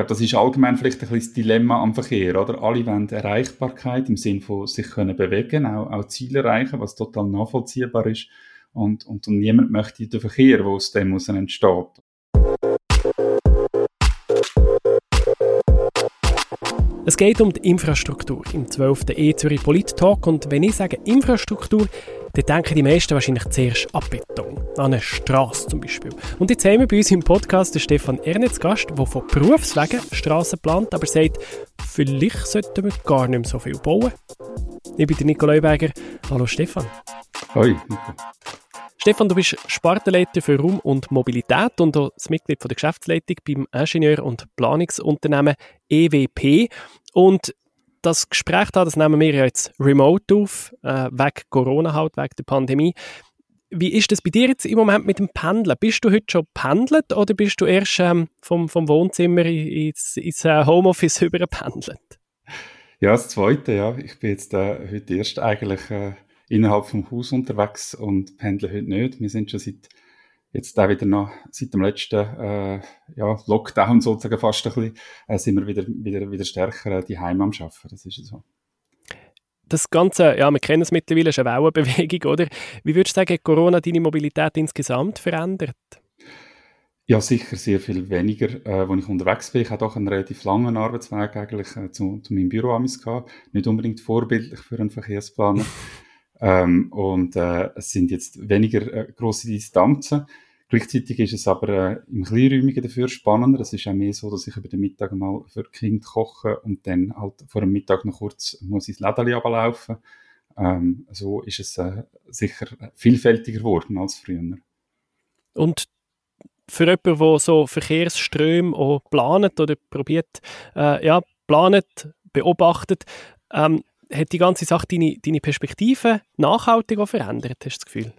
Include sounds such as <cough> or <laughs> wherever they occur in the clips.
glaube, das ist allgemein vielleicht ein bisschen das Dilemma am Verkehr, oder? Alle wollen Erreichbarkeit im Sinne von sich können bewegen, auch, auch Ziele erreichen, was total nachvollziehbar ist. Und, und, und niemand möchte den Verkehr, der aus dem entsteht. Es geht um die Infrastruktur im 12. E-Zürich Polit-Talk und wenn ich sage Infrastruktur, dann denken die meisten wahrscheinlich zuerst an Beton, an eine Straße zum Beispiel. Und jetzt haben wir bei uns im Podcast den Stefan Ernest Gast, der von Berufswegen Straßen plant, aber sagt, vielleicht sollten wir gar nicht mehr so viel bauen. Ich bin der Nico Leuberger. Hallo Stefan. Hoi. Stefan, du bist Spartenleiter für Raum und Mobilität und auch das Mitglied von der Geschäftsleitung beim Ingenieur- und Planungsunternehmen EWP. Und das Gespräch da, das nehmen wir jetzt remote auf, äh, wegen Corona halt, wegen der Pandemie. Wie ist das bei dir jetzt im Moment mit dem Pendeln? Bist du heute schon pendelt oder bist du erst ähm, vom, vom Wohnzimmer ins, ins äh, Homeoffice <laughs> überpendelt? Ja, das Zweite, ja. Ich bin jetzt äh, heute erst eigentlich äh, innerhalb vom Haus unterwegs und pendeln heute nicht. Wir sind schon seit jetzt auch wieder noch seit dem letzten äh, ja, Lockdown sozusagen fast ein bisschen, äh, sind wir wieder, wieder, wieder stärker äh, die Heim am Arbeiten. Das ist so. Das Ganze, ja, wir kennen es mittlerweile, ist eine Wellenbewegung, oder? Wie würdest du sagen, hat Corona deine Mobilität insgesamt verändert? Ja, sicher sehr viel weniger, äh, wenn ich unterwegs bin. Ich hatte auch einen relativ langen Arbeitsweg eigentlich äh, zu, zu meinem Büro gehabt. Nicht unbedingt vorbildlich für einen Verkehrsplaner. <laughs> Ähm, und äh, es sind jetzt weniger äh, große Distanzen. Gleichzeitig ist es aber äh, im Kleinräumigen dafür spannender. Es ist auch mehr so, dass ich über den Mittag mal für Kind koche und dann halt vor dem Mittag noch kurz muss ins Lädeli ablaufen. Ähm, so ist es äh, sicher vielfältiger geworden als früher. Und für jemanden, der so Verkehrsströme auch planet oder probiert, äh, ja, planet, beobachtet, ähm, hat die ganze Sache deine, deine Perspektive nachhaltig auch verändert, hast du das Gefühl?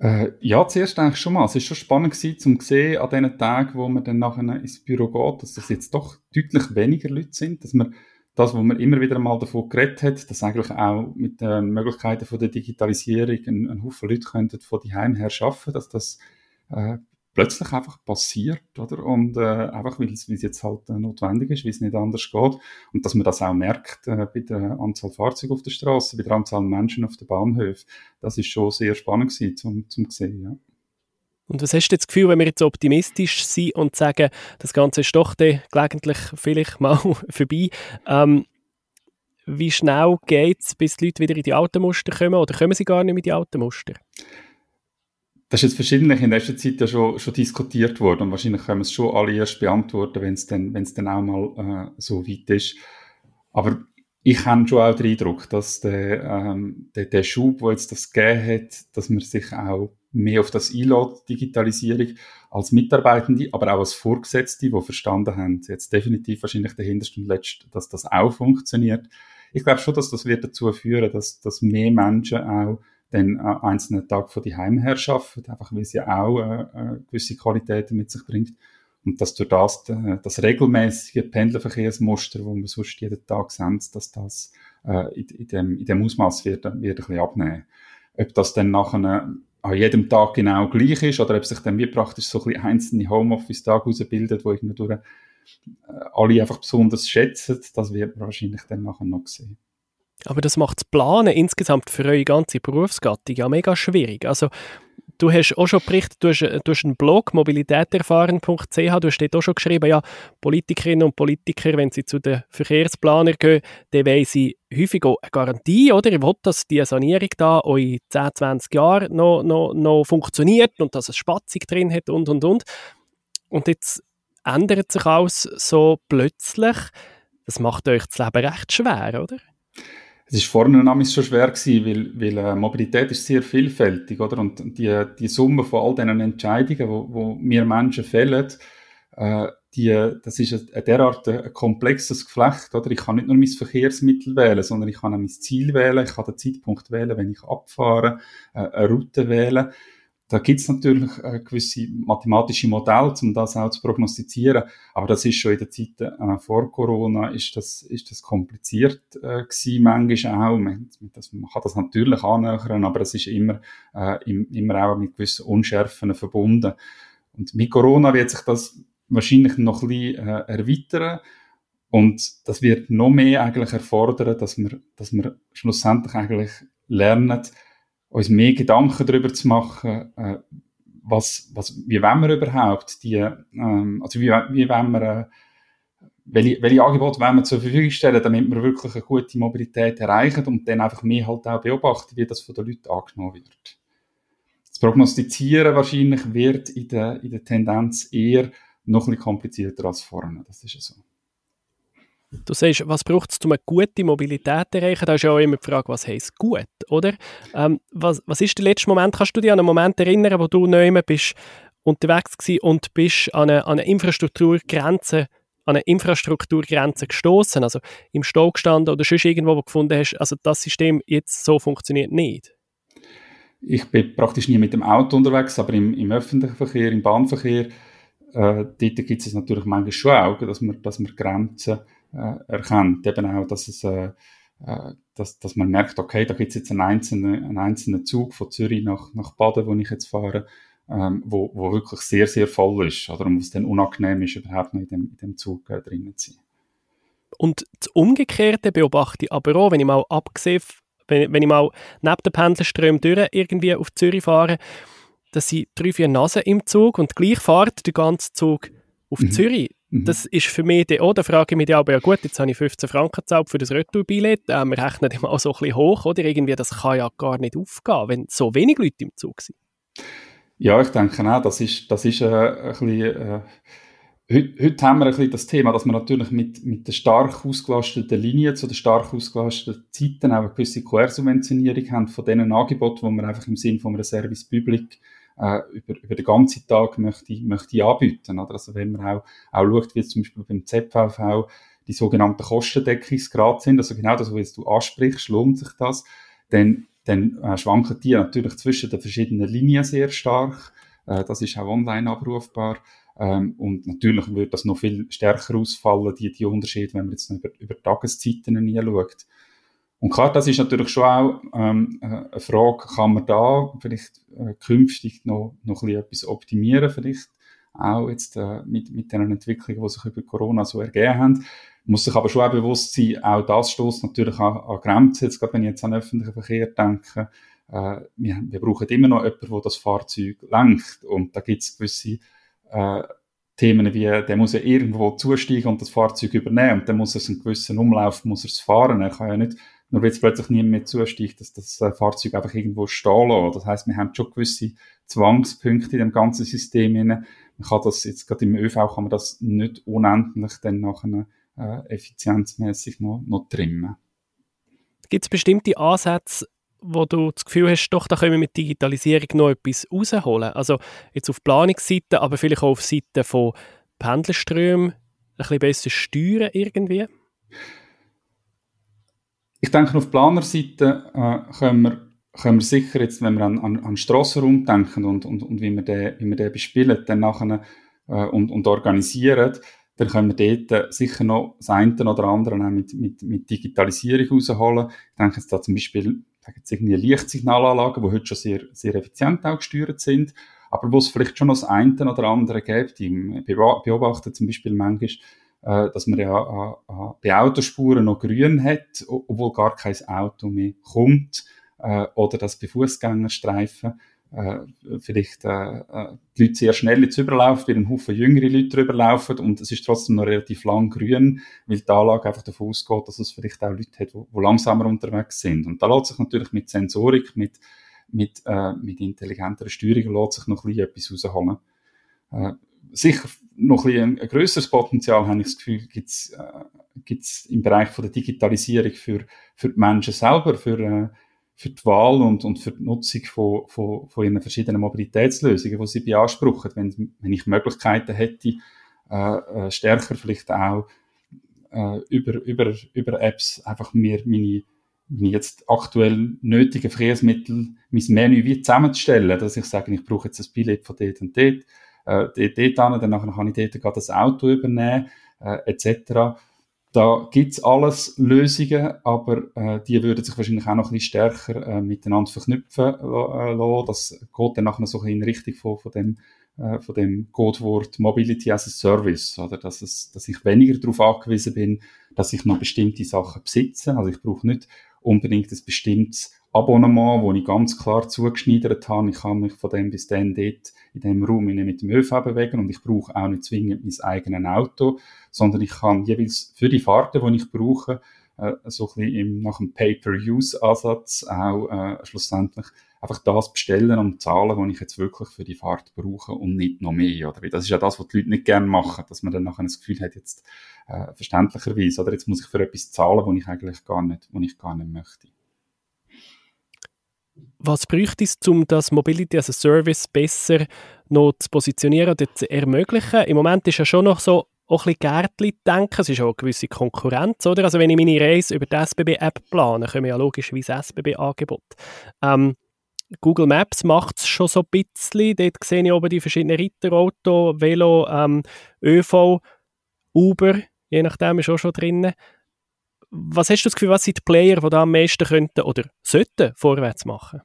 Äh, ja, zuerst eigentlich schon mal. Es war schon spannend gewesen, zum sehen an den Tagen, wo man dann nachher ins Büro geht, dass es jetzt doch deutlich weniger Leute sind, dass man das, was man immer wieder mal davon geredet hat, dass eigentlich auch mit den Möglichkeiten von der Digitalisierung ein, ein Haufen Leute könnten von die her arbeiten, dass das äh, plötzlich einfach passiert, oder? Und äh, einfach, weil es jetzt halt äh, notwendig ist, weil es nicht anders geht. Und dass man das auch merkt äh, bei der Anzahl Fahrzeuge auf der Straße, bei der Anzahl Menschen auf der Bahnhof. Das ist schon sehr spannend gewesen, zum, zum sehen, ja. Und was hast du das Gefühl, wenn wir jetzt optimistisch sind und sagen, das Ganze ist doch gelegentlich vielleicht <laughs> mal vorbei, ähm, wie schnell geht es, bis die Leute wieder in die alten Muster kommen oder kommen sie gar nicht mehr in die alten Muster? Das ist jetzt verschiedentlich in letzter Zeit ja schon, schon diskutiert worden und wahrscheinlich können wir es schon alle erst beantworten, wenn es dann, wenn es dann auch mal äh, so weit ist. Aber ich habe schon auch den Eindruck, dass der, ähm, der, der Schub, wo jetzt das gegeben hat, dass man sich auch mehr auf das einlädt, Digitalisierung, als Mitarbeitende, aber auch als Vorgesetzte, die verstanden haben, jetzt definitiv wahrscheinlich der hinterste und letzte, dass das auch funktioniert. Ich glaube schon, dass das wird dazu führen, dass, dass mehr Menschen auch dann äh, einzelnen Tag von die Heimherrschaft, einfach weil sie auch äh, äh, gewisse Qualitäten mit sich bringt. Und dass durch das, äh, das regelmäßige Pendlerverkehrsmuster, wo man sonst jeden Tag sehen, dass das äh, in, in, dem, in dem Ausmaß wird, wird ein bisschen abnehmen. Ob das dann nachher an jedem Tag genau gleich ist oder ob sich dann wie praktisch so ein bisschen einzelne Homeoffice-Tage herausbildet, wo durch äh, alle einfach besonders schätzen, das wird man wahrscheinlich dann nachher noch sehen. Aber das macht das Planen insgesamt für eure ganze Berufsgattung ja mega schwierig. Also du hast auch schon berichtet, du hast, du hast einen Blog, mobilitäterfahren.ch, du hast dort auch schon geschrieben, ja, Politikerinnen und Politiker, wenn sie zu den Verkehrsplanern gehen, dann wollen sie häufig auch eine Garantie, oder? Ihr wollt, dass die Sanierung da in 10, 20 Jahren noch, noch, noch funktioniert und dass es Spatzig drin hat und, und, und. Und jetzt ändert sich alles so plötzlich. Das macht euch das Leben recht schwer, oder? Es ist vorne nämlich schon schwer gewesen, weil, weil äh, Mobilität ist sehr vielfältig, oder? Und die, die Summe von all diesen Entscheidungen, wo, wo wir Menschen fällen, äh, die, das ist ein, derart ein komplexes Geflecht, oder? Ich kann nicht nur mein Verkehrsmittel wählen, sondern ich kann auch mein Ziel wählen, ich kann den Zeitpunkt wählen, wenn ich abfahre, äh, eine Route wählen. Da gibt es natürlich äh, gewisse mathematische Modelle, um das auch zu prognostizieren. Aber das ist schon in der Zeit äh, vor Corona ist das, ist das kompliziert äh, gewesen, manchmal auch. Man, das, man kann das natürlich annähern, aber es ist immer, äh, immer auch mit gewissen Unschärfen verbunden. Und mit Corona wird sich das wahrscheinlich noch ein bisschen äh, erweitern. Und das wird noch mehr eigentlich erfordern, dass wir, dass wir schlussendlich eigentlich lernen, uns mehr Gedanken darüber zu machen, äh, was, was, wie wollen wir überhaupt die, ähm, also wie, wie wollen wir, äh, welche, welche Angebote wollen wir zur Verfügung stellen, damit wir wirklich eine gute Mobilität erreichen und dann einfach mehr halt auch beobachten, wie das von den Leuten angenommen wird. Das Prognostizieren wahrscheinlich wird in der, in der Tendenz eher noch ein bisschen komplizierter als vorne. Das ist ja so. Du sagst, was braucht es, um eine gute Mobilität zu erreichen? Da ist ja auch immer die Frage, was heisst gut, oder? Ähm, was, was ist der letzte Moment? Kannst du dich an einen Moment erinnern, wo du neu bist unterwegs gewesen und bist an eine, an eine Infrastrukturgrenze an eine Infrastrukturgrenze gestoßen, also im Stau gestanden oder sonst irgendwo, wo du gefunden hast, also das System jetzt so funktioniert nicht? Ich bin praktisch nie mit dem Auto unterwegs, aber im, im öffentlichen Verkehr, im Bahnverkehr, äh, dort gibt es natürlich manchmal schon auch, dass man, dass man Grenzen erkennt. Eben auch, dass es äh, äh, dass, dass man merkt, okay, da gibt es jetzt einen einzelnen, einen einzelnen Zug von Zürich nach, nach Baden, wo ich jetzt fahre, ähm, wo, wo wirklich sehr, sehr voll ist, oder wo es dann unangenehm ist, überhaupt noch in dem, in dem Zug äh, drinnen zu sein. Und das Umgekehrte beobachte ich aber auch, wenn ich mal abgesehen, wenn, wenn ich mal neben den Pendlerströmen durch irgendwie auf Zürich fahre, dass ich drei, vier Nasen im Zug und gleich fahrt der ganze Zug auf mhm. Zürich. Mhm. Das ist für mich auch, da frage ich mich aber, ja gut, jetzt habe ich 15 Franken gezahlt für das Retourbillett, äh, wir rechnen immer so ein bisschen hoch, oder? Irgendwie, das kann ja gar nicht aufgehen, wenn so wenig Leute im Zug sind. Ja, ich denke auch, das ist, das ist äh, ein bisschen, äh, heute, heute haben wir ein bisschen das Thema, dass wir natürlich mit, mit den stark ausgelasteten Linien zu den stark ausgelasteten Zeiten auch eine gewisse Quersubventionierung haben von diesen Angeboten, die wir einfach im Sinn von einem Service Public äh, über, über den ganzen Tag möchte, möchte anbieten. Oder? Also wenn man auch, auch schaut, wie zum Beispiel beim ZVV die sogenannten Kostendeckungsgrad sind, also genau das, was du ansprichst, lohnt sich das, dann, dann äh, schwanken die natürlich zwischen den verschiedenen Linien sehr stark. Äh, das ist auch online abrufbar. Ähm, und natürlich wird das noch viel stärker ausfallen, die, die Unterschiede, wenn man jetzt über, über Tageszeiten nie schaut. Und klar, das ist natürlich schon auch ähm, äh, eine Frage, kann man da vielleicht äh, künftig noch, noch ein bisschen etwas optimieren, vielleicht auch jetzt äh, mit, mit den Entwicklungen, die sich über Corona so ergeben haben. Muss sich aber schon auch bewusst sein, auch das stoßt natürlich an, an Grenzen, jetzt gerade wenn ich jetzt an öffentlichen Verkehr denke, äh, wir, wir brauchen immer noch jemanden, der das Fahrzeug lenkt. Und da gibt es gewisse äh, Themen wie, der muss ja irgendwo zusteigen und das Fahrzeug übernehmen. Und dann muss er einen gewissen Umlauf, muss er fahren, er kann ja nicht nur weil es plötzlich niemand mehr zusteigt, dass das äh, Fahrzeug einfach irgendwo stehen lässt. Das heißt, wir haben schon gewisse Zwangspunkte in dem ganzen System. Man kann das jetzt gerade im ÖV kann man das nicht unendlich dann nachher äh, effizienzmäßig noch, noch trimmen. Gibt es bestimmte Ansätze, wo du das Gefühl hast, doch, da können wir mit Digitalisierung noch etwas rausholen? Also jetzt auf Planungsseite, aber vielleicht auch auf Seite von Pendlerströmen ein bisschen besser steuern irgendwie? Ich denke, auf Planerseite äh, können, wir, können wir sicher jetzt, wenn wir an, an, an Strassenraum denken und, und, und wie wir den, wie wir den bespielen dann nachher, äh, und, und organisieren, dann können wir dort sicher noch das eine oder andere mit, mit, mit Digitalisierung rausholen. Ich denke jetzt da zum Beispiel, es irgendwie Lichtsignalanlagen, die heute schon sehr, sehr effizient auch gesteuert sind, aber wo es vielleicht schon noch das eine oder andere gibt. Ich beobachte zum Beispiel manchmal, äh, dass man ja äh, bei Autospuren noch grün hat, obwohl gar kein Auto mehr kommt, äh, oder dass bei Fußgängerstreifen äh, vielleicht äh, äh, die Leute sehr schnell jetzt überlaufen, weil ein Haufen jüngere Leute drüber laufen und es ist trotzdem noch relativ lang grün, weil die Anlage einfach davon ausgeht, dass es vielleicht auch Leute hat, die langsamer unterwegs sind. Und da lässt sich natürlich mit Sensorik, mit, mit, äh, mit intelligenter Steuerung lässt sich noch ein bisschen etwas rausholen. Äh, sicher noch ein, ein, ein grösseres Potenzial, habe ich das Gefühl, gibt es äh, im Bereich von der Digitalisierung für, für die Menschen selber, für, äh, für die Wahl und, und für die Nutzung von, von, von ihren verschiedenen Mobilitätslösungen, die sie beanspruchen. Wenn, wenn ich Möglichkeiten hätte, äh, äh, stärker vielleicht auch äh, über, über, über Apps einfach mir meine, meine jetzt aktuell nötigen Verkehrsmittel, mein Menü wie zusammenzustellen, dass ich sage, ich brauche jetzt ein Billett von dort und dort, äh, dort an, dann kann ich dort das Auto übernehmen, äh, etc. Da gibt's alles Lösungen, aber äh, die würden sich wahrscheinlich auch noch ein bisschen stärker äh, miteinander verknüpfen äh, lassen. Das geht dann nachher so in Richtung von, von dem äh, von dem Codewort Mobility as a Service, oder dass, es, dass ich weniger darauf angewiesen bin, dass ich noch bestimmte Sachen besitze. Also ich brauche nicht unbedingt ein bestimmtes Abonnement, wo ich ganz klar zugeschneidert habe. Ich kann mich von dem bis dann dort in dem Raum mit dem ÖV bewegen und ich brauche auch nicht zwingend mein eigenes Auto, sondern ich kann jeweils für die Fahrten, die ich brauche, äh, so ein bisschen im, nach dem Pay-per-Use-Ansatz auch äh, schlussendlich einfach das bestellen und zahlen, was ich jetzt wirklich für die Fahrt brauche und nicht noch mehr. Oder? Das ist ja das, was die Leute nicht gerne machen, dass man dann nachher das Gefühl hat, jetzt äh, verständlicherweise, oder jetzt muss ich für etwas zahlen, was ich eigentlich gar nicht, was ich gar nicht möchte. Was bräuchte es, um das Mobility as a Service besser noch zu positionieren oder zu ermöglichen? Im Moment ist ja schon noch so auch ein bisschen Gärtli denken. Es ist auch eine gewisse Konkurrenz, oder? Also wenn ich meine Reise über die SBB-App plane, kommen ja logischerweise SBB-Angebote. Ähm, Google Maps macht es schon so ein bisschen. Dort sehe ich oben die verschiedenen Ritterauto, Velo, ähm, ÖV, Uber, je nachdem ist auch schon drin. Was hast du das Gefühl, was sind die Player, die da am meisten könnten oder sollten vorwärts machen?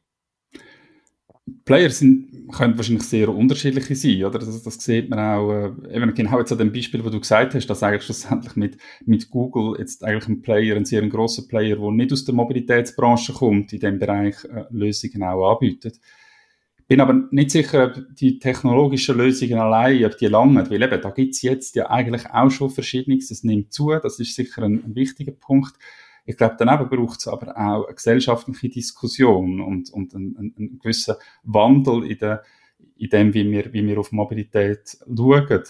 Player sind, können wahrscheinlich sehr unterschiedliche sein, oder? Das, das sieht man auch, äh, eben genau jetzt an dem Beispiel, wo du gesagt hast, dass eigentlich schlussendlich mit, mit Google jetzt eigentlich ein Player, ein sehr grosser Player, der nicht aus der Mobilitätsbranche kommt, in dem Bereich äh, Lösungen auch anbietet. Ich bin aber nicht sicher, ob die technologischen Lösungen allein, ob die langen, weil eben, da gibt's jetzt ja eigentlich auch schon Verschiedenes, es nimmt zu, das ist sicher ein, ein wichtiger Punkt. Ich glaube, daneben braucht es aber auch eine gesellschaftliche Diskussion und, und einen, einen gewissen Wandel in, der, in dem, wie wir, wie wir auf Mobilität schauen.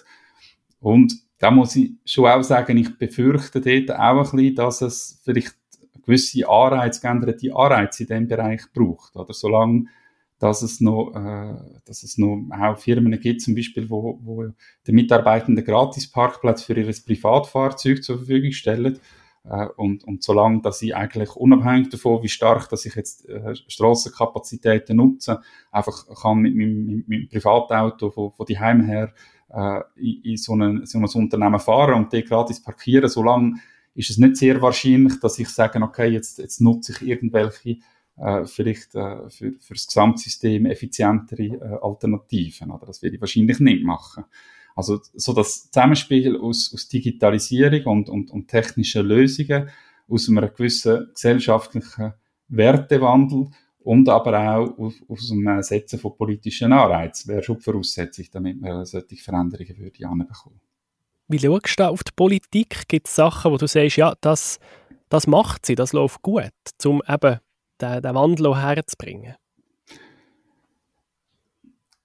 Und da muss ich schon auch sagen, ich befürchte dort auch ein bisschen, dass es vielleicht gewisse Anreize, geänderte Anreize in diesem Bereich braucht. Oder solange dass es noch, äh, dass es noch auch Firmen gibt, zum Beispiel, wo, wo den Mitarbeitenden gratis Parkplatz für ihr Privatfahrzeug zur Verfügung stellen äh, und, und solange, dass ich eigentlich unabhängig davon, wie stark, dass ich jetzt äh, Strassenkapazitäten nutze, einfach kann mit meinem, mit meinem Privatauto von, von die Heim her äh, in, in so, eine, so ein Unternehmen fahren und die gratis parkieren, solange ist es nicht sehr wahrscheinlich, dass ich sage, okay, jetzt, jetzt nutze ich irgendwelche äh, vielleicht äh, für, für das Gesamtsystem effizientere äh, Alternativen. Oder? Das werde ich wahrscheinlich nicht machen. Also so das Zusammenspiel aus, aus Digitalisierung und, und, und technischen Lösungen, aus einem gewissen gesellschaftlichen Wertewandel und aber auch aus, aus dem Setzen von politischen Anreizen wäre schon die Voraussetzung, damit man solche Veränderungen würde anbekommen. Wie schaust du auf die Politik? Gibt es Sachen, wo du sagst, ja, das, das macht sie, das läuft gut, um eben den, den Wandel herzubringen?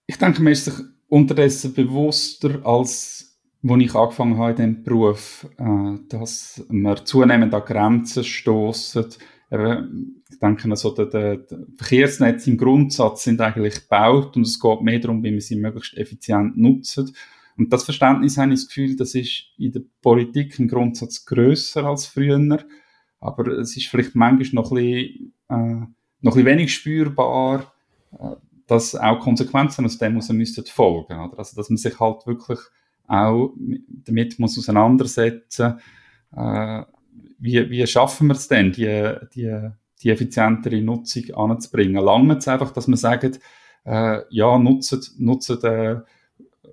Ich denke, man ist sich unterdessen bewusster, als als ich angefangen habe in diesem Beruf, äh, dass wir zunehmend an Grenzen stoßen. Ich denke, also der, der, der Verkehrsnetz im Grundsatz sind eigentlich gebaut und es geht mehr darum, wie wir sie möglichst effizient nutzen. Und das Verständnis habe ich das Gefühl, das ist in der Politik im Grundsatz grösser als früher. Aber es ist vielleicht manchmal noch ein bisschen, äh, noch ein wenig spürbar, äh, dass auch Konsequenzen aus dem müssen folgen. Oder? Also, dass man sich halt wirklich auch damit muss auseinandersetzen, äh, wie, wie schaffen wir es denn, die, die, die effizientere Nutzung anzubringen? Lange es einfach, dass man sagt, äh, ja, nutzen, nutzen äh,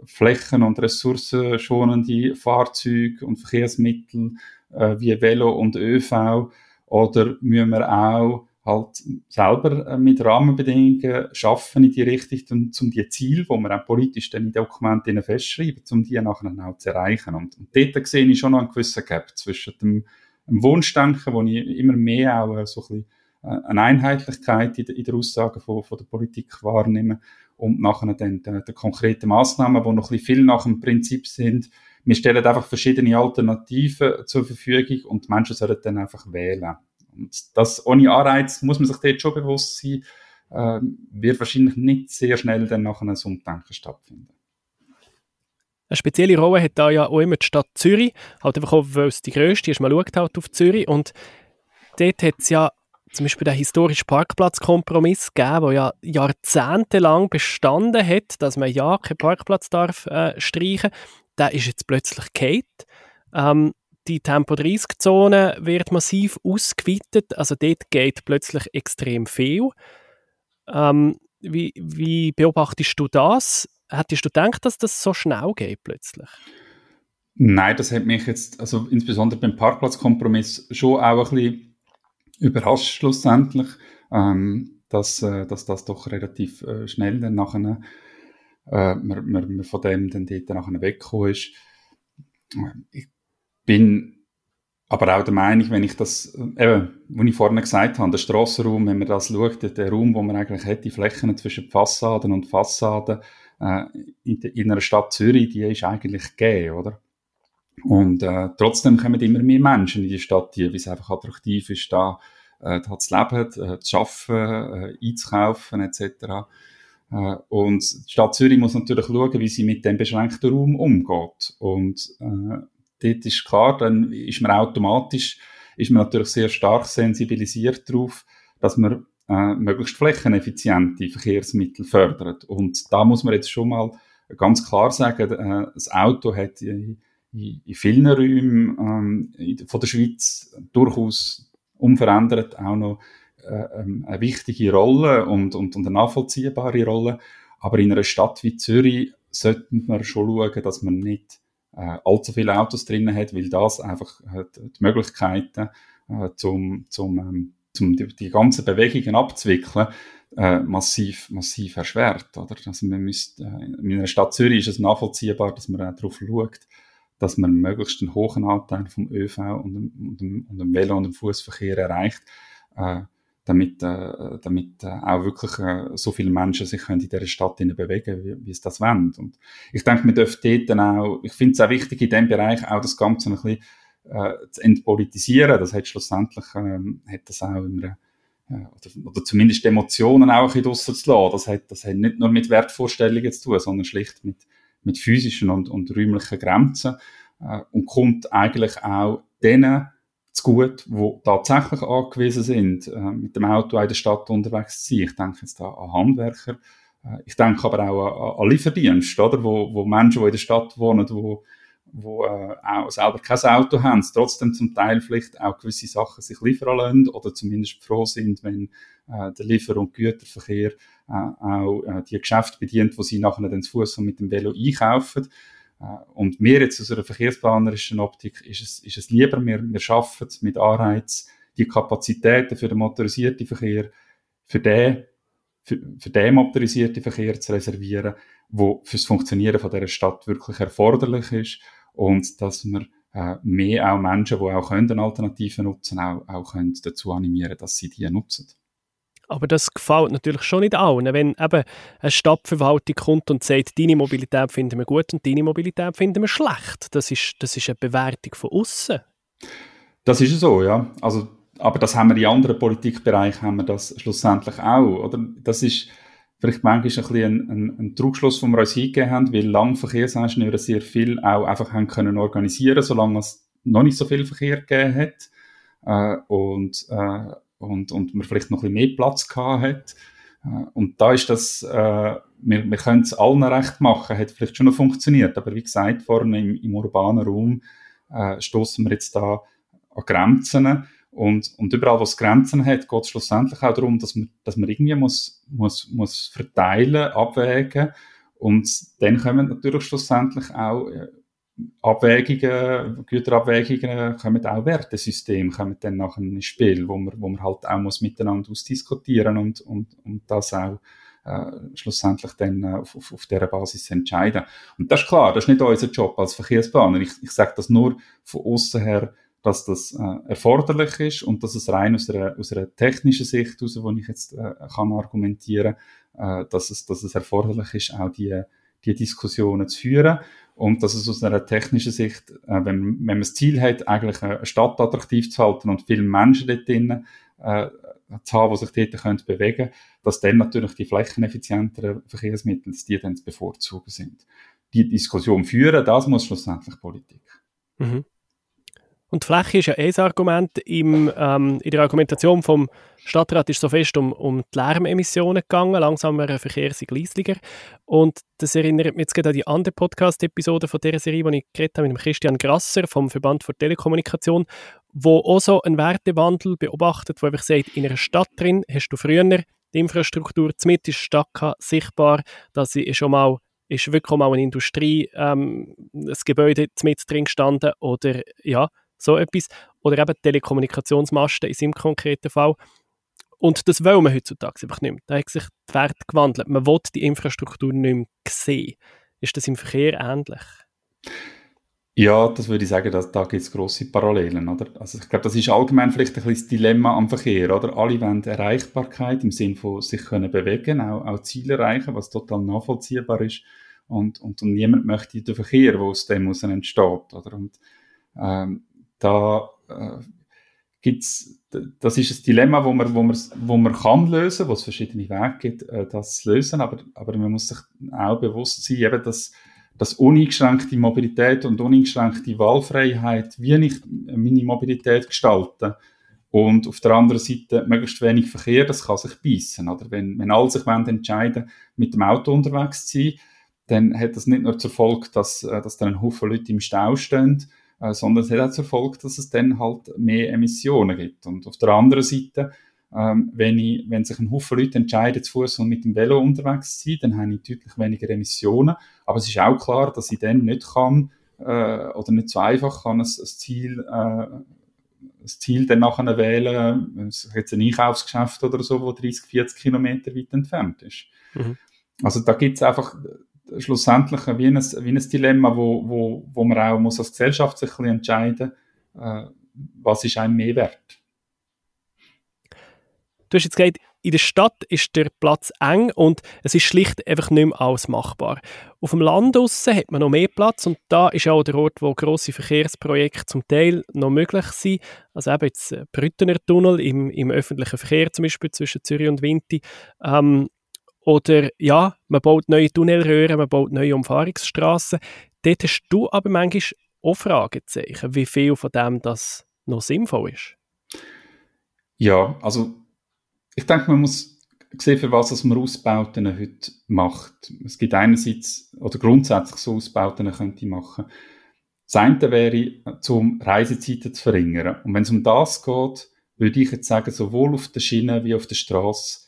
Flächen- und ressourcenschonende Fahrzeuge und Verkehrsmittel äh, wie Velo und ÖV oder müssen wir auch halt selber äh, mit Rahmenbedingungen schaffen in die Richtung, um, die Ziele, die wir auch politisch dann in Dokumenten festschreiben, um die nachher auch zu erreichen. Und, und dort sehe ich schon noch einen gewissen Gap zwischen dem, dem Wunschdenken, wo ich immer mehr auch äh, so ein bisschen äh, eine Einheitlichkeit in, der, Aussage von, von der Politik wahrnehme und nachher dann die, die konkreten Maßnahmen, die noch ein bisschen viel nach dem Prinzip sind, wir stellen einfach verschiedene Alternativen zur Verfügung und die Menschen sollen dann einfach wählen. Und das ohne Anreiz muss man sich dort schon bewusst sein, äh, wird wahrscheinlich nicht sehr schnell dann nach einem Umdenken stattfinden. Eine spezielle Rolle hat da ja auch immer die Stadt Zürich, halt einfach auch, weil es die grösste ist, man schaut halt auf Zürich und dort hat es ja zum Beispiel den historischen Parkplatzkompromiss gegeben, der ja jahrzehntelang bestanden hat, dass man ja keinen Parkplatz darf äh, streichen. Der ist jetzt plötzlich Kate. Ähm, die Tempo-30-Zone wird massiv ausgeweitet, also dort geht plötzlich extrem viel. Ähm, wie, wie beobachtest du das? hättest du gedacht, dass das so schnell geht plötzlich? Nein, das hat mich jetzt, also insbesondere beim Parkplatzkompromiss, schon auch ein bisschen überrascht schlussendlich, ähm, dass, äh, dass das doch relativ äh, schnell dann nachher äh, man, man, man von dem dann dort nachher weggekommen ist. Ich bin aber auch der Meinung, wenn ich das, eben, wie ich vorhin gesagt habe, der Strassenraum, wenn man das schaut, der Raum, wo man eigentlich hat, die Flächen zwischen Fassaden und Fassaden äh, in, in einer Stadt Zürich, die ist eigentlich gegeben, oder? Und äh, trotzdem kommen immer mehr Menschen in die Stadt, die, weil es einfach attraktiv ist, da, äh, da zu leben, äh, zu arbeiten, äh, einzukaufen etc. Äh, und die Stadt Zürich muss natürlich schauen, wie sie mit dem beschränkten Raum umgeht. Und äh, dort ist klar, dann ist man automatisch, ist man natürlich sehr stark sensibilisiert darauf, dass man äh, möglichst flächeneffiziente Verkehrsmittel fördert. Und da muss man jetzt schon mal ganz klar sagen, äh, das Auto hat in, in, vielen Räumen ähm, in, von der Schweiz durchaus unverändert auch noch äh, ähm, eine wichtige Rolle und, und, und eine nachvollziehbare Rolle. Aber in einer Stadt wie Zürich sollte man schon schauen, dass man nicht äh, allzu viele Autos drinnen hat, weil das einfach äh, die Möglichkeiten äh, zum, zum, ähm, zum die, die ganzen Bewegungen abzuwickeln, äh, massiv, massiv erschwert. Oder? Also man müsste, äh, in einer Stadt Zürich ist es nachvollziehbar, dass man auch darauf schaut, dass man möglichst einen hohen Anteil vom ÖV und dem, und dem, und dem Velo- und dem Fußverkehr erreicht. Äh, damit, äh, damit äh, auch wirklich äh, so viele Menschen sich können in dieser Stadt bewegen wie, wie es das wollen. Und ich denke, wir dürfen dort dann auch, ich finde es auch wichtig, in diesem Bereich auch das Ganze ein bisschen äh, zu entpolitisieren. Das hat schlussendlich ähm, hat das auch immer äh, oder, oder zumindest Emotionen auch ein bisschen draussen zu lassen. Das hat, das hat nicht nur mit Wertvorstellungen zu tun, sondern schlicht mit, mit physischen und, und räumlichen Grenzen äh, und kommt eigentlich auch denen zu gut, die tatsächlich angewiesen sind, äh, mit dem Auto in der Stadt unterwegs zu sein. Ich denke jetzt da an Handwerker. Äh, ich denke aber auch an, an Lieferdienste, oder? Wo, wo Menschen, die in der Stadt wohnen, wo, wo äh, auch selber kein Auto haben, trotzdem zum Teil vielleicht auch gewisse Sachen sich liefern lassen oder zumindest froh sind, wenn äh, der Liefer- und Güterverkehr äh, auch äh, die Geschäfte bedient, wo sie nachher den Fuß und mit dem Velo einkaufen. Äh, und mir jetzt aus einer verkehrsplanerischen Optik ist es, ist es lieber, wir, wir schaffen es mit Anreiz, die Kapazitäten für den motorisierten Verkehr, für den, für, für den motorisierten Verkehr zu reservieren, wo fürs Funktionieren von dieser Stadt wirklich erforderlich ist und dass wir äh, mehr auch Menschen, die auch können, Alternativen nutzen, auch, auch können dazu animieren, dass sie die nutzen. Aber das gefällt natürlich schon nicht allen. Wenn eben eine Stadtverwaltung kommt und sagt, deine Mobilität finden wir gut und deine Mobilität finden wir schlecht. Das ist, das ist eine Bewertung von außen. Das ist so, ja. Also, aber das haben wir in anderen Politikbereichen haben wir das schlussendlich auch. Oder? Das ist vielleicht manchmal ein bisschen ein, ein, Trugschluss, den wir uns hingegeben haben, weil lange Verkehrsingenieure sehr viel auch einfach haben können organisieren, solange es noch nicht so viel Verkehr gegeben hat. Äh, und äh, und, und man vielleicht noch ein bisschen mehr Platz gehabt hat. Äh, und da ist das, äh, wir, wir können es allen recht machen, hat vielleicht schon noch funktioniert, aber wie gesagt, vorne im, im urbanen Raum äh, stoßen wir jetzt da an Grenzen. Und, und überall, wo es Grenzen hat, geht es schlussendlich auch darum, dass man, dass man irgendwie muss, muss, muss verteilen, abwägen. Und dann kommen natürlich schlussendlich auch äh, Abwägungen, Güterabwägungen kommen auch Wertesysteme kommen dann nachher ins Spiel, wo man, wo man halt auch muss miteinander ausdiskutieren und, und, und das auch äh, schlussendlich dann äh, auf, auf, auf dieser Basis entscheiden. Und das ist klar, das ist nicht unser Job als Verkehrsplaner. Ich, ich sage das nur von außen her, dass das äh, erforderlich ist und dass es rein aus einer, aus einer technischen Sicht, aus wo ich jetzt äh, kann argumentieren, äh, dass es, dass es erforderlich ist, auch die, die Diskussionen zu führen und dass es aus einer technischen Sicht, äh, wenn, wenn man das Ziel hat, eigentlich eine Stadt attraktiv zu halten und viele Menschen dort drinnen äh, zu haben, die sich dort können bewegen dass dann natürlich die flächeneffizienteren Verkehrsmittel, die dann zu bevorzugen sind. Die Diskussion führen, das muss schlussendlich Politik. Mhm. Und die Fläche ist ja ein Argument. Im, ähm, in der Argumentation vom Stadtrat ist so fest um, um die Lärmemissionen gegangen, langsamer Verkehr sind leislicher. Und das erinnert mich jetzt gerade an die andere Podcast-Episode von dieser Serie, die ich habe mit dem Christian Grasser vom Verband für Telekommunikation, wo auch so einen Wertewandel beobachtet, wo einfach sagt, in einer Stadt drin hast du früher die Infrastruktur, Mitte ist Stadt sichtbar, dass sie schon mal ist wirklich mal eine Industrie, ähm, ein Gebäude mit drin gestanden oder ja, so etwas. Oder eben Telekommunikationsmasten in seinem konkreten Fall. Und das wollen wir heutzutage einfach nicht mehr. Da hat sich die Welt gewandelt. Man will die Infrastruktur nicht mehr sehen. Ist das im Verkehr ähnlich? Ja, das würde ich sagen, dass, da gibt es grosse Parallelen. Oder? Also ich glaube, das ist allgemein vielleicht ein bisschen das Dilemma am Verkehr. Oder? Alle wollen Erreichbarkeit im Sinne von sich können bewegen, auch, auch Ziele erreichen, was total nachvollziehbar ist. Und, und, und niemand möchte den Verkehr, wo aus dem entsteht. Oder? Und ähm, da äh, gibt's, das ist ein Dilemma, wo man, wo man, wo man kann lösen, wo es verschiedene Wege gibt, äh, das zu lösen, aber, aber man muss sich auch bewusst sein, eben, dass dass uneingeschränkte Mobilität und uneingeschränkte Wahlfreiheit, wie ich meine Mobilität gestalte, und auf der anderen Seite möglichst wenig Verkehr, das kann sich beißen. Oder wenn, wenn alle sich entscheiden mit dem Auto unterwegs zu sein, dann hat das nicht nur zur Folge, dass, äh, dass dann ein Haufen Leute im Stau stehen, äh, sondern es hat auch zur Folge, dass es dann halt mehr Emissionen gibt. Und auf der anderen Seite ähm, wenn, ich, wenn sich ein Haufen Leute entscheiden, zu Fuß und mit dem Velo unterwegs zu sein, dann habe ich deutlich weniger Emissionen. Aber es ist auch klar, dass ich dann nicht kann, äh, oder nicht so einfach kann, ein, ein Ziel, äh, das Ziel dann nachher wählen, jetzt ein Einkaufsgeschäft oder so, wo 30, 40 Kilometer weit entfernt ist. Mhm. Also da gibt es einfach schlussendlich wie ein, wie ein Dilemma, wo, wo, wo man auch muss als Gesellschaft sich ein entscheiden äh, was ist einem mehr wert. Du hast jetzt gesagt, in der Stadt ist der Platz eng und es ist schlicht einfach nicht mehr alles machbar. Auf dem Land draussen hat man noch mehr Platz und da ist auch der Ort, wo grosse Verkehrsprojekte zum Teil noch möglich sind. Also eben jetzt äh, Brüttener Tunnel im, im öffentlichen Verkehr zum Beispiel zwischen Zürich und Winti. Ähm, oder ja, man baut neue Tunnelröhren, man baut neue Umfahrungsstraßen. Dort hast du aber manchmal auch Fragezeichen, wie viel von dem das noch sinnvoll ist. Ja, also ich denke, man muss sehen, für was man Ausbauten heute macht. Es gibt einerseits, oder grundsätzlich so Ausbauten könnte ich machen. Das eine wäre, zum Reisezeiten zu verringern. Und wenn es um das geht, würde ich jetzt sagen, sowohl auf der Schiene wie auf der Straße,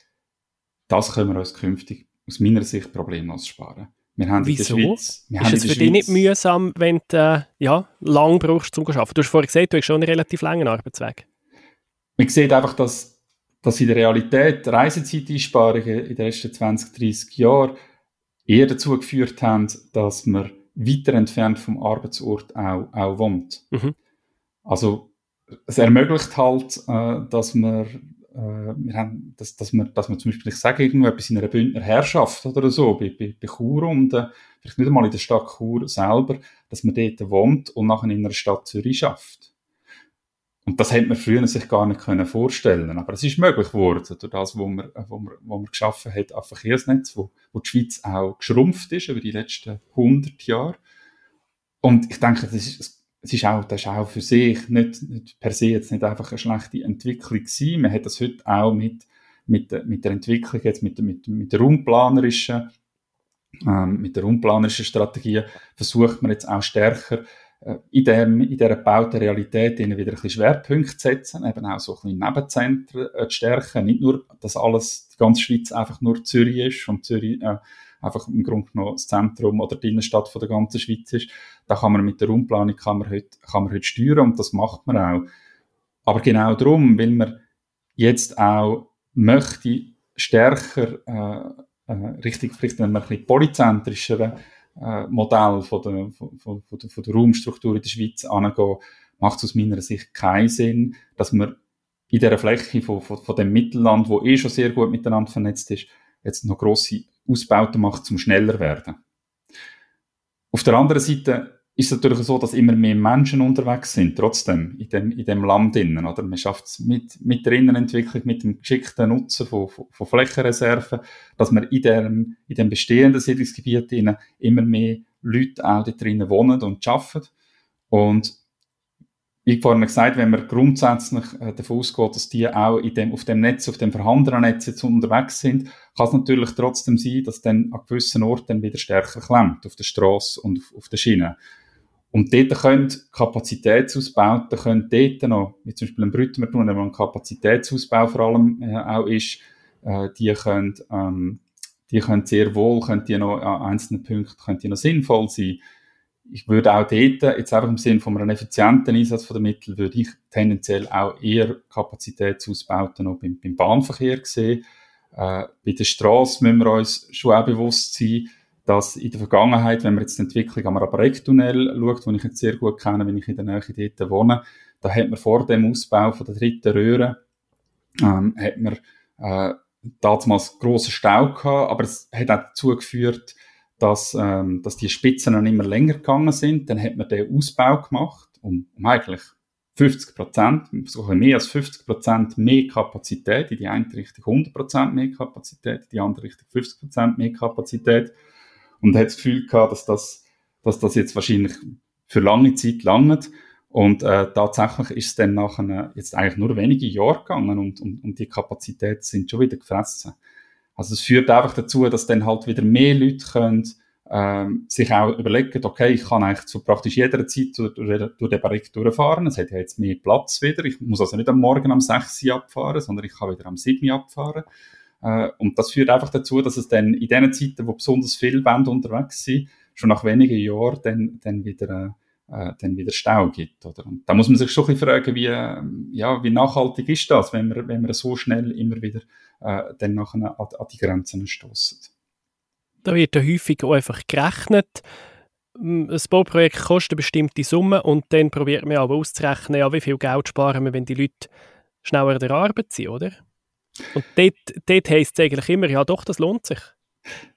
das können wir uns künftig aus meiner Sicht problemlos sparen. Wir haben Wieso? in der Schweiz, wir ist es für dich nicht mühsam, wenn du äh, ja, lang brauchst, um zu arbeiten? Du hast vorhin gesagt, du hast schon einen relativ langen Arbeitsweg. Man sieht einfach, dass dass in der Realität Reisezeiteinsparungen in den letzten 20, 30 Jahren eher dazu geführt haben, dass man weiter entfernt vom Arbeitsort auch, auch wohnt. Mhm. Also es ermöglicht halt, äh, dass man äh, wir haben, dass, dass, man, dass man zum Beispiel, ich sage irgendwo etwas in einer Bündner Herrschaft oder so, bei, bei, bei Chur und äh, vielleicht nicht einmal in der Stadt Chur selber, dass man dort wohnt und nachher in einer Stadt Zürich schafft. Und das hätte man früher sich gar nicht können vorstellen Aber es ist möglich geworden, durch das, was man, wo man, wo man geschaffen hat, ein Verkehrsnetz, wo, wo die Schweiz auch geschrumpft ist über die letzten 100 Jahre. Und ich denke, das ist, es ist auch, das ist auch für sich nicht, nicht per se jetzt nicht einfach eine schlechte Entwicklung gewesen. Man hat das heute auch mit, mit, mit der Entwicklung jetzt, mit, mit, mit der raumplanerischen, ähm, mit der raumplanerischen Strategie versucht man jetzt auch stärker äh, in, dem, in dieser gebauten Realität wieder ein bisschen Schwerpunkte setzen, eben auch so ein bisschen Nebenzentren äh, zu stärken. Nicht nur, dass alles, die ganze Schweiz einfach nur Zürich ist und Zürich äh, einfach im Grunde genommen das Zentrum oder die Innenstadt von der ganzen Schweiz ist. Da kann man mit der Raumplanung kann man heute, kann man heute steuern und das macht man auch. Aber genau darum, weil man jetzt auch möchte stärker äh, äh, richtig, vielleicht ein bisschen polyzentrischer äh, Modell von der, von, von, der, von der Raumstruktur in der Schweiz angehen, macht es aus meiner Sicht keinen Sinn, dass man in dieser Fläche von, von, von dem Mittelland, wo eh schon sehr gut miteinander vernetzt ist, jetzt noch grosse Ausbauten macht, zum schneller werden. Auf der anderen Seite ist es natürlich so, dass immer mehr Menschen unterwegs sind, trotzdem, in dem, in dem Land innen, oder? Man schafft es mit, mit der Innenentwicklung, mit dem geschickten Nutzen von, von, von Flächenreserven, dass man in dem, in dem bestehenden Siedlungsgebiet innen immer mehr Leute auch da drinnen wohnen und arbeiten. Und wie vorhin gesagt, wenn man grundsätzlich äh, davon ausgeht, dass die auch in dem, auf dem Netz, auf dem vorhandenen Netz jetzt unterwegs sind, kann es natürlich trotzdem sein, dass dann an gewissen Orten wieder stärker klemmt, auf der Straße und auf, auf der Schiene. Und dort können Kapazitätsausbauten, können dort noch, wie zum Beispiel ein Brüttermer wo ein Kapazitätsausbau vor allem äh, auch ist, äh, die können, ähm, die können sehr wohl, können die noch an einzelnen Punkten können die noch sinnvoll sein. Ich würde auch dort, jetzt einfach im Sinne von einem effizienten Einsatz der Mittel, würde ich tendenziell auch eher Kapazitätsausbauten beim, beim Bahnverkehr sehen. Äh, bei der Straße müssen wir uns schon auch bewusst sein, dass in der Vergangenheit, wenn man jetzt die Entwicklung am Rabareck-Tunnel schaut, den ich jetzt sehr gut kenne, wenn ich in der Nähe dort wohne, da hat man vor dem Ausbau von der dritten Röhre, ähm, hat man äh, damals grossen Stau gehabt, aber es hat auch dazu geführt, dass, ähm, dass die Spitzen dann immer länger gegangen sind. Dann hat man den Ausbau gemacht, um, um eigentlich 50 Prozent, sogar mehr als 50 Prozent mehr Kapazität, in die eine Richtung 100 Prozent mehr Kapazität, in die andere Richtung 50 Prozent mehr Kapazität. Und hat das Gefühl gehabt, dass das, dass das jetzt wahrscheinlich für lange Zeit langt. Und äh, tatsächlich ist es dann nachher jetzt eigentlich nur wenige Jahre gegangen und, und, und die Kapazitäten sind schon wieder gefressen. Also es führt einfach dazu, dass dann halt wieder mehr Leute können, ähm, sich auch überlegen, okay, ich kann eigentlich zu praktisch jeder Zeit durch, durch, den Barrik durchfahren. Es hat ja jetzt mehr Platz wieder. Ich muss also nicht am Morgen um 6 Uhr abfahren, sondern ich kann wieder am 7 Uhr abfahren. Äh, und das führt einfach dazu, dass es dann in den Zeiten, wo besonders viele Wände unterwegs sind, schon nach wenigen Jahren dann, dann wieder äh, dann wieder Stau gibt. Oder? Und da muss man sich schon ein bisschen fragen, wie, äh, ja, wie nachhaltig ist das, wenn wir, wenn wir so schnell immer wieder äh, dann nachher an, an die Grenzen stoßen. Da wird ja häufig auch einfach gerechnet. Ein Bauprojekt kostet eine bestimmte Summe und dann probiert man aber auszurechnen, ja, wie viel Geld sparen wir, wenn die Leute schneller der Arbeit sind, oder? Und dort, dort heisst es eigentlich immer, ja doch, das lohnt sich.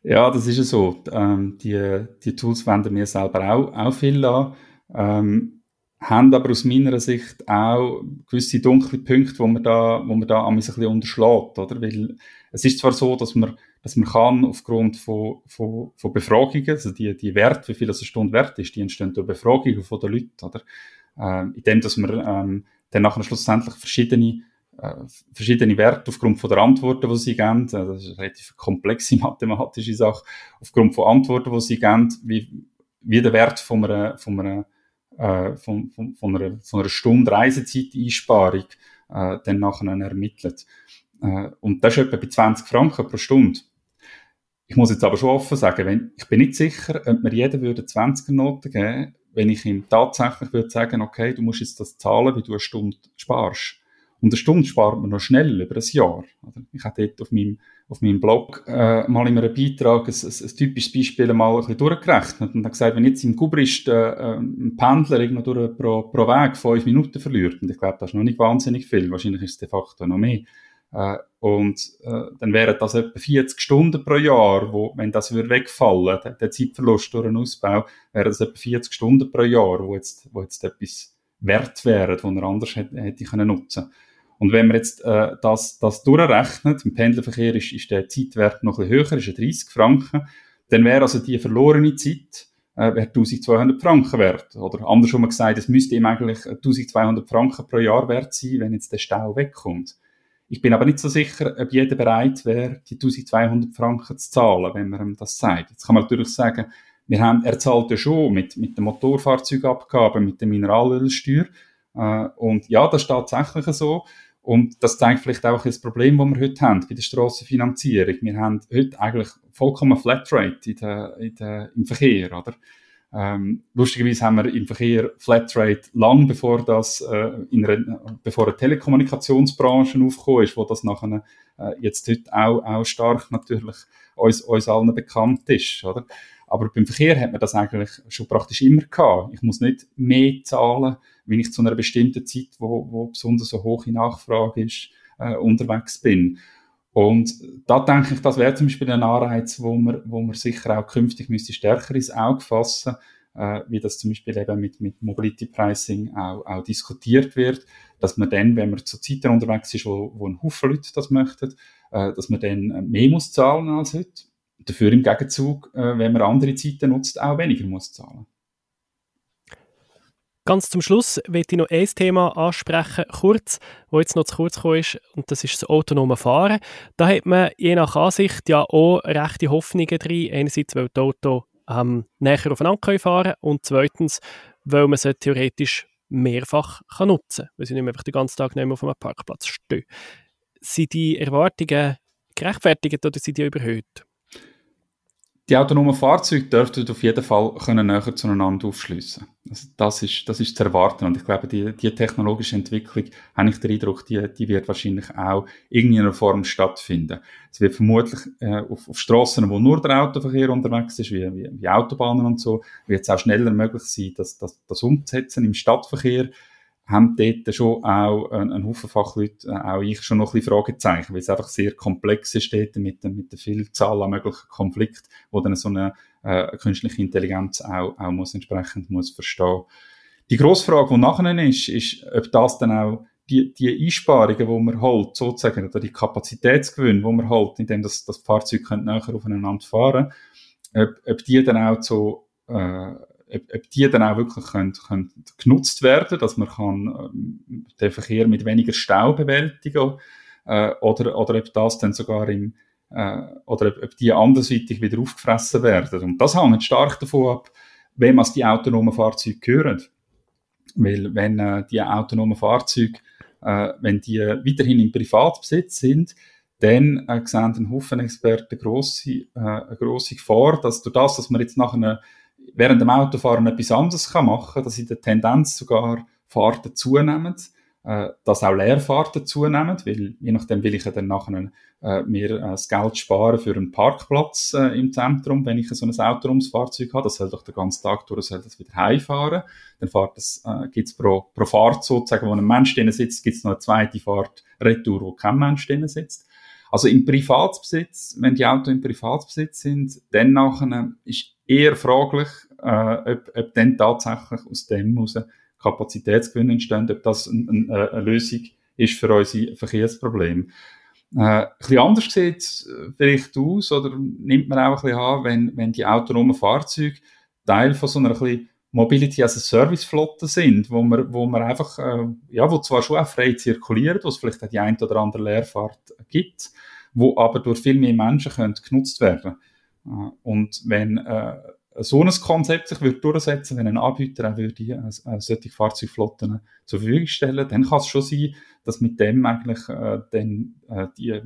Ja, das ist ja so. Ähm, die, die Tools wenden wir selber auch, auch viel an ähm, haben aber aus meiner Sicht auch gewisse dunkle Punkte, wo man da, wo man da ein bisschen unterschlägt, oder? Weil es ist zwar so, dass man, dass man kann aufgrund von, von, von Befragungen, also die, die Wert, wie viel das eine Stunde wert ist, die entstehen durch Befragungen von den Leuten, oder? Ähm, indem, dass man, ähm, dann nachher schlussendlich verschiedene, äh, verschiedene Werte aufgrund von der Antworten, die sie geben, äh, das ist eine relativ komplexe <laughs> mathematische Sache, aufgrund von Antworten, die sie geben, wie, wie der Wert von einer, von einer äh, von, von, von, einer, von einer Stunde Reisezeiteinsparung äh, dann nachher ermittelt. Äh, und das ist etwa bei 20 Franken pro Stunde. Ich muss jetzt aber schon offen sagen, wenn, ich bin nicht sicher, ob mir jeder würde 20er Noten geben, wenn ich ihm tatsächlich würde sagen, okay, du musst jetzt das zahlen, wie du eine Stunde sparst. Und eine Stunde spart man noch schnell über ein Jahr. Ich habe dort auf meinem, auf meinem Blog äh, mal in einem Beitrag ein, ein, ein typisches Beispiel mal ein bisschen durchgerechnet und habe gesagt, wenn jetzt im Gubrist äh, ein Pendler irgendwo durch, pro, pro Weg fünf Minuten verliert, und ich glaube, das ist noch nicht wahnsinnig viel, wahrscheinlich ist es de facto noch mehr, äh, und äh, dann wären das etwa 40 Stunden pro Jahr, wo, wenn das würde wegfallen, der, der Zeitverlust durch einen Ausbau, wären das etwa 40 Stunden pro Jahr, wo jetzt, wo jetzt etwas wert wären, wo er anders hätte, hätte können nutzen und wenn man jetzt äh, das, das durchrechnet, im Pendelverkehr ist, ist der Zeitwert noch ein bisschen höher, ist 30 Franken, dann wäre also die verlorene Zeit äh, 1200 Franken wert. Oder andersrum gesagt, es müsste ihm eigentlich 1200 Franken pro Jahr wert sein, wenn jetzt der Stau wegkommt. Ich bin aber nicht so sicher, ob jeder bereit wäre, die 1200 Franken zu zahlen, wenn man ihm das sagt. Jetzt kann man natürlich sagen, wir haben, er zahlt ja schon mit, mit der Motorfahrzeugabgabe, mit der Mineralölsteuer. Äh, und ja, das ist tatsächlich so. Und das zeigt vielleicht auch das Problem, das wir heute haben bei der Strassenfinanzierung. Wir haben heute eigentlich vollkommen Flatrate in der, in der, im Verkehr, oder? Ähm, lustigerweise haben wir im Verkehr Flatrate lang bevor das äh, in einer, bevor eine Telekommunikationsbranche aufgekommen ist, wo das nachher äh, jetzt heute auch, auch stark natürlich uns, uns allen bekannt ist, oder? Aber beim Verkehr hat man das eigentlich schon praktisch immer gehabt. Ich muss nicht mehr zahlen, wenn ich zu einer bestimmten Zeit, wo, wo besonders eine hohe Nachfrage ist, äh, unterwegs bin. Und da denke ich, das wäre zum Beispiel ein Anreiz, wo man, wo man sicher auch künftig müsste stärker ins Auge fassen, äh, wie das zum Beispiel eben mit, mit Mobility Pricing auch, auch diskutiert wird, dass man dann, wenn man zu Zeiten unterwegs ist, wo, wo ein Haufen Leute das möchten, äh, dass man dann mehr muss zahlen als heute dafür im Gegenzug, äh, wenn man andere Zeiten nutzt, auch weniger muss zahlen. Ganz zum Schluss möchte ich noch ein Thema ansprechen, kurz, wo jetzt noch zu kurz gekommen ist, und das ist das autonome Fahren. Da hat man je nach Ansicht ja auch rechte Hoffnungen drin. Einerseits, weil die Auto ähm, näher aufeinander fahren können und zweitens, weil man sie theoretisch mehrfach kann nutzen kann, weil sie nicht mehr einfach den ganzen Tag nicht mehr auf einem Parkplatz stehen. Sind die Erwartungen gerechtfertigt oder sind die überhöht? Die autonomen Fahrzeuge dürften auf jeden Fall können näher zueinander aufschliessen. Also das ist, das ist zu erwarten. Und ich glaube, die, die technologische Entwicklung, habe ich den Eindruck, die, die wird wahrscheinlich auch in irgendeiner Form stattfinden. Es wird vermutlich äh, auf, auf Straßen, wo nur der Autoverkehr unterwegs ist, wie, wie, wie Autobahnen und so, wird es auch schneller möglich sein, das, das, das umzusetzen im Stadtverkehr haben dort schon auch ein, ein Haufen Fachleute, äh, auch ich schon noch ein bisschen Fragezeichen, weil es einfach sehr komplex ist dort mit, mit der Vielzahl an möglichen Konflikten, wo dann so eine äh, künstliche Intelligenz auch, auch muss entsprechend muss verstehen. Die grosse Frage, die nachher ist, ist, ob das dann auch die, die Einsparungen, die man holt, sozusagen, oder die Kapazitätsgewinne, die man holt, indem das, das Fahrzeug näher aufeinander fahren ob, ob die dann auch so äh, ob, ob die dann auch wirklich können, können genutzt werden, dass man kann ähm, den Verkehr mit weniger Stau bewältigen äh, oder, oder ob das dann sogar im äh, oder ob, ob die andersweitig wieder aufgefressen werden. Und das hängt stark davon ab, wem als die autonomen Fahrzeuge gehören. Weil wenn äh, die autonomen Fahrzeuge, äh, wenn die weiterhin im Privatbesitz sind, dann äh, sehen ein Haufen Experten grosse, äh, eine grosse Gefahr, dass durch das, dass man jetzt nachher während dem Autofahren etwas anderes kann machen kann, dass in der Tendenz sogar Fahrten zunehmen, äh, dass auch Leerfahrten zunehmen, weil je nachdem will ich ja dann nachher äh, mir äh, das Geld sparen für einen Parkplatz äh, im Zentrum, wenn ich so ein Autorumsfahrzeug habe, das soll doch den ganzen Tag durch, soll das wieder heimfahren, dann fahrt das, äh, pro, pro Fahrt sozusagen, wo ein Mensch drin sitzt, gibt's noch eine zweite Fahrt Retour, wo kein Mensch drin sitzt. Also im Privatsbesitz, wenn die Autos im Privatsbesitz sind, dann nachher ist eher fraglich, äh, ob, ob dann tatsächlich aus dem heraus Kapazitätsgewinne entstehen, ob das ein, ein, eine Lösung ist für unsere Verkehrsprobleme. Äh, ein bisschen anders sieht es äh, vielleicht aus, oder nimmt man auch ein bisschen an, wenn, wenn die autonomen Fahrzeuge Teil von so einer ein Mobility as a Service Flotte sind, wo man, wo man einfach, äh, ja, wo zwar schon auch frei zirkuliert, wo es vielleicht auch die ein oder andere Leerfahrt gibt, wo aber durch viel mehr Menschen können genutzt werden. Äh, und wenn äh, so ein Konzept sich würde durchsetzen, wenn ein Anbieter auch würde äh, äh, solche Fahrzeugflotten zur Verfügung stellen, dann kann es schon sein, dass mit dem eigentlich äh, dann äh, die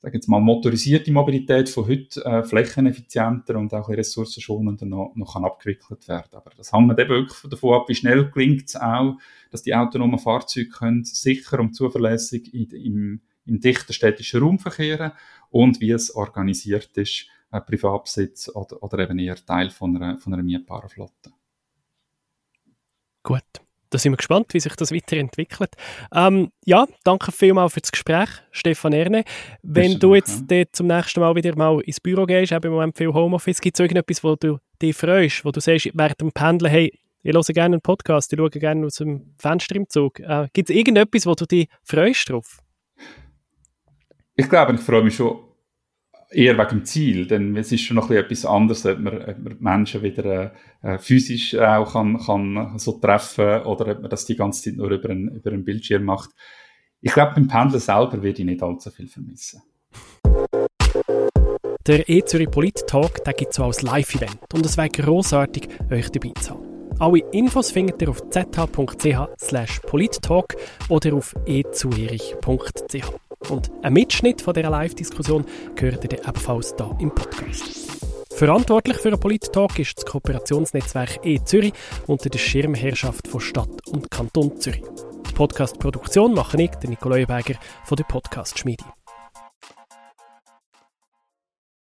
sag jetzt mal, motorisierte Mobilität von heute äh, flächeneffizienter und auch ressourcenschonender noch, noch kann abgewickelt werden. Aber das hängt eben wirklich davon ab, wie schnell gelingt es auch, dass die autonomen Fahrzeuge können sicher und zuverlässig in, im, im dichten städtischen Raum verkehren und wie es organisiert ist, äh, Privatbesitz oder, oder eben eher Teil von einer, von einer mietbaren Flotte. Gut. Da sind wir gespannt, wie sich das weiterentwickelt. Ähm, ja, danke vielmals für das Gespräch, Stefan Erne. Wenn du jetzt ja. zum nächsten Mal wieder mal ins Büro gehst, eben im Moment viel Homeoffice, gibt es irgendetwas, wo du dich freust, wo du sagst, während dem Pendeln, hey, ich höre gerne einen Podcast, ich schaue gerne aus dem Fenster im Zug. Äh, gibt es irgendetwas, wo du dich freust drauf? Ich glaube, ich freue mich schon eher wegen dem Ziel, denn es ist schon noch etwas anderes, ob man, ob man Menschen wieder äh, physisch auch kann, kann so treffen oder ob man das die ganze Zeit nur über einen, über einen Bildschirm macht. Ich glaube, beim Pendeln selber werde ich nicht allzu viel vermissen. Der E-Zürich Polit-Talk gibt es auch als Live-Event und es wäre grossartig, euch dabei zu haben. Alle Infos findet ihr auf zh.ch polittalk oder auf ezurich.ch. Und ein Mitschnitt von dieser Live-Diskussion gehört ihr ebenfalls hier im Podcast. Verantwortlich für den Polit-Talk ist das Kooperationsnetzwerk E-Zürich unter der Schirmherrschaft von Stadt und Kanton Zürich. Die Podcast-Produktion mache ich, der Nikolai Berger von der Podcast-Schmiede.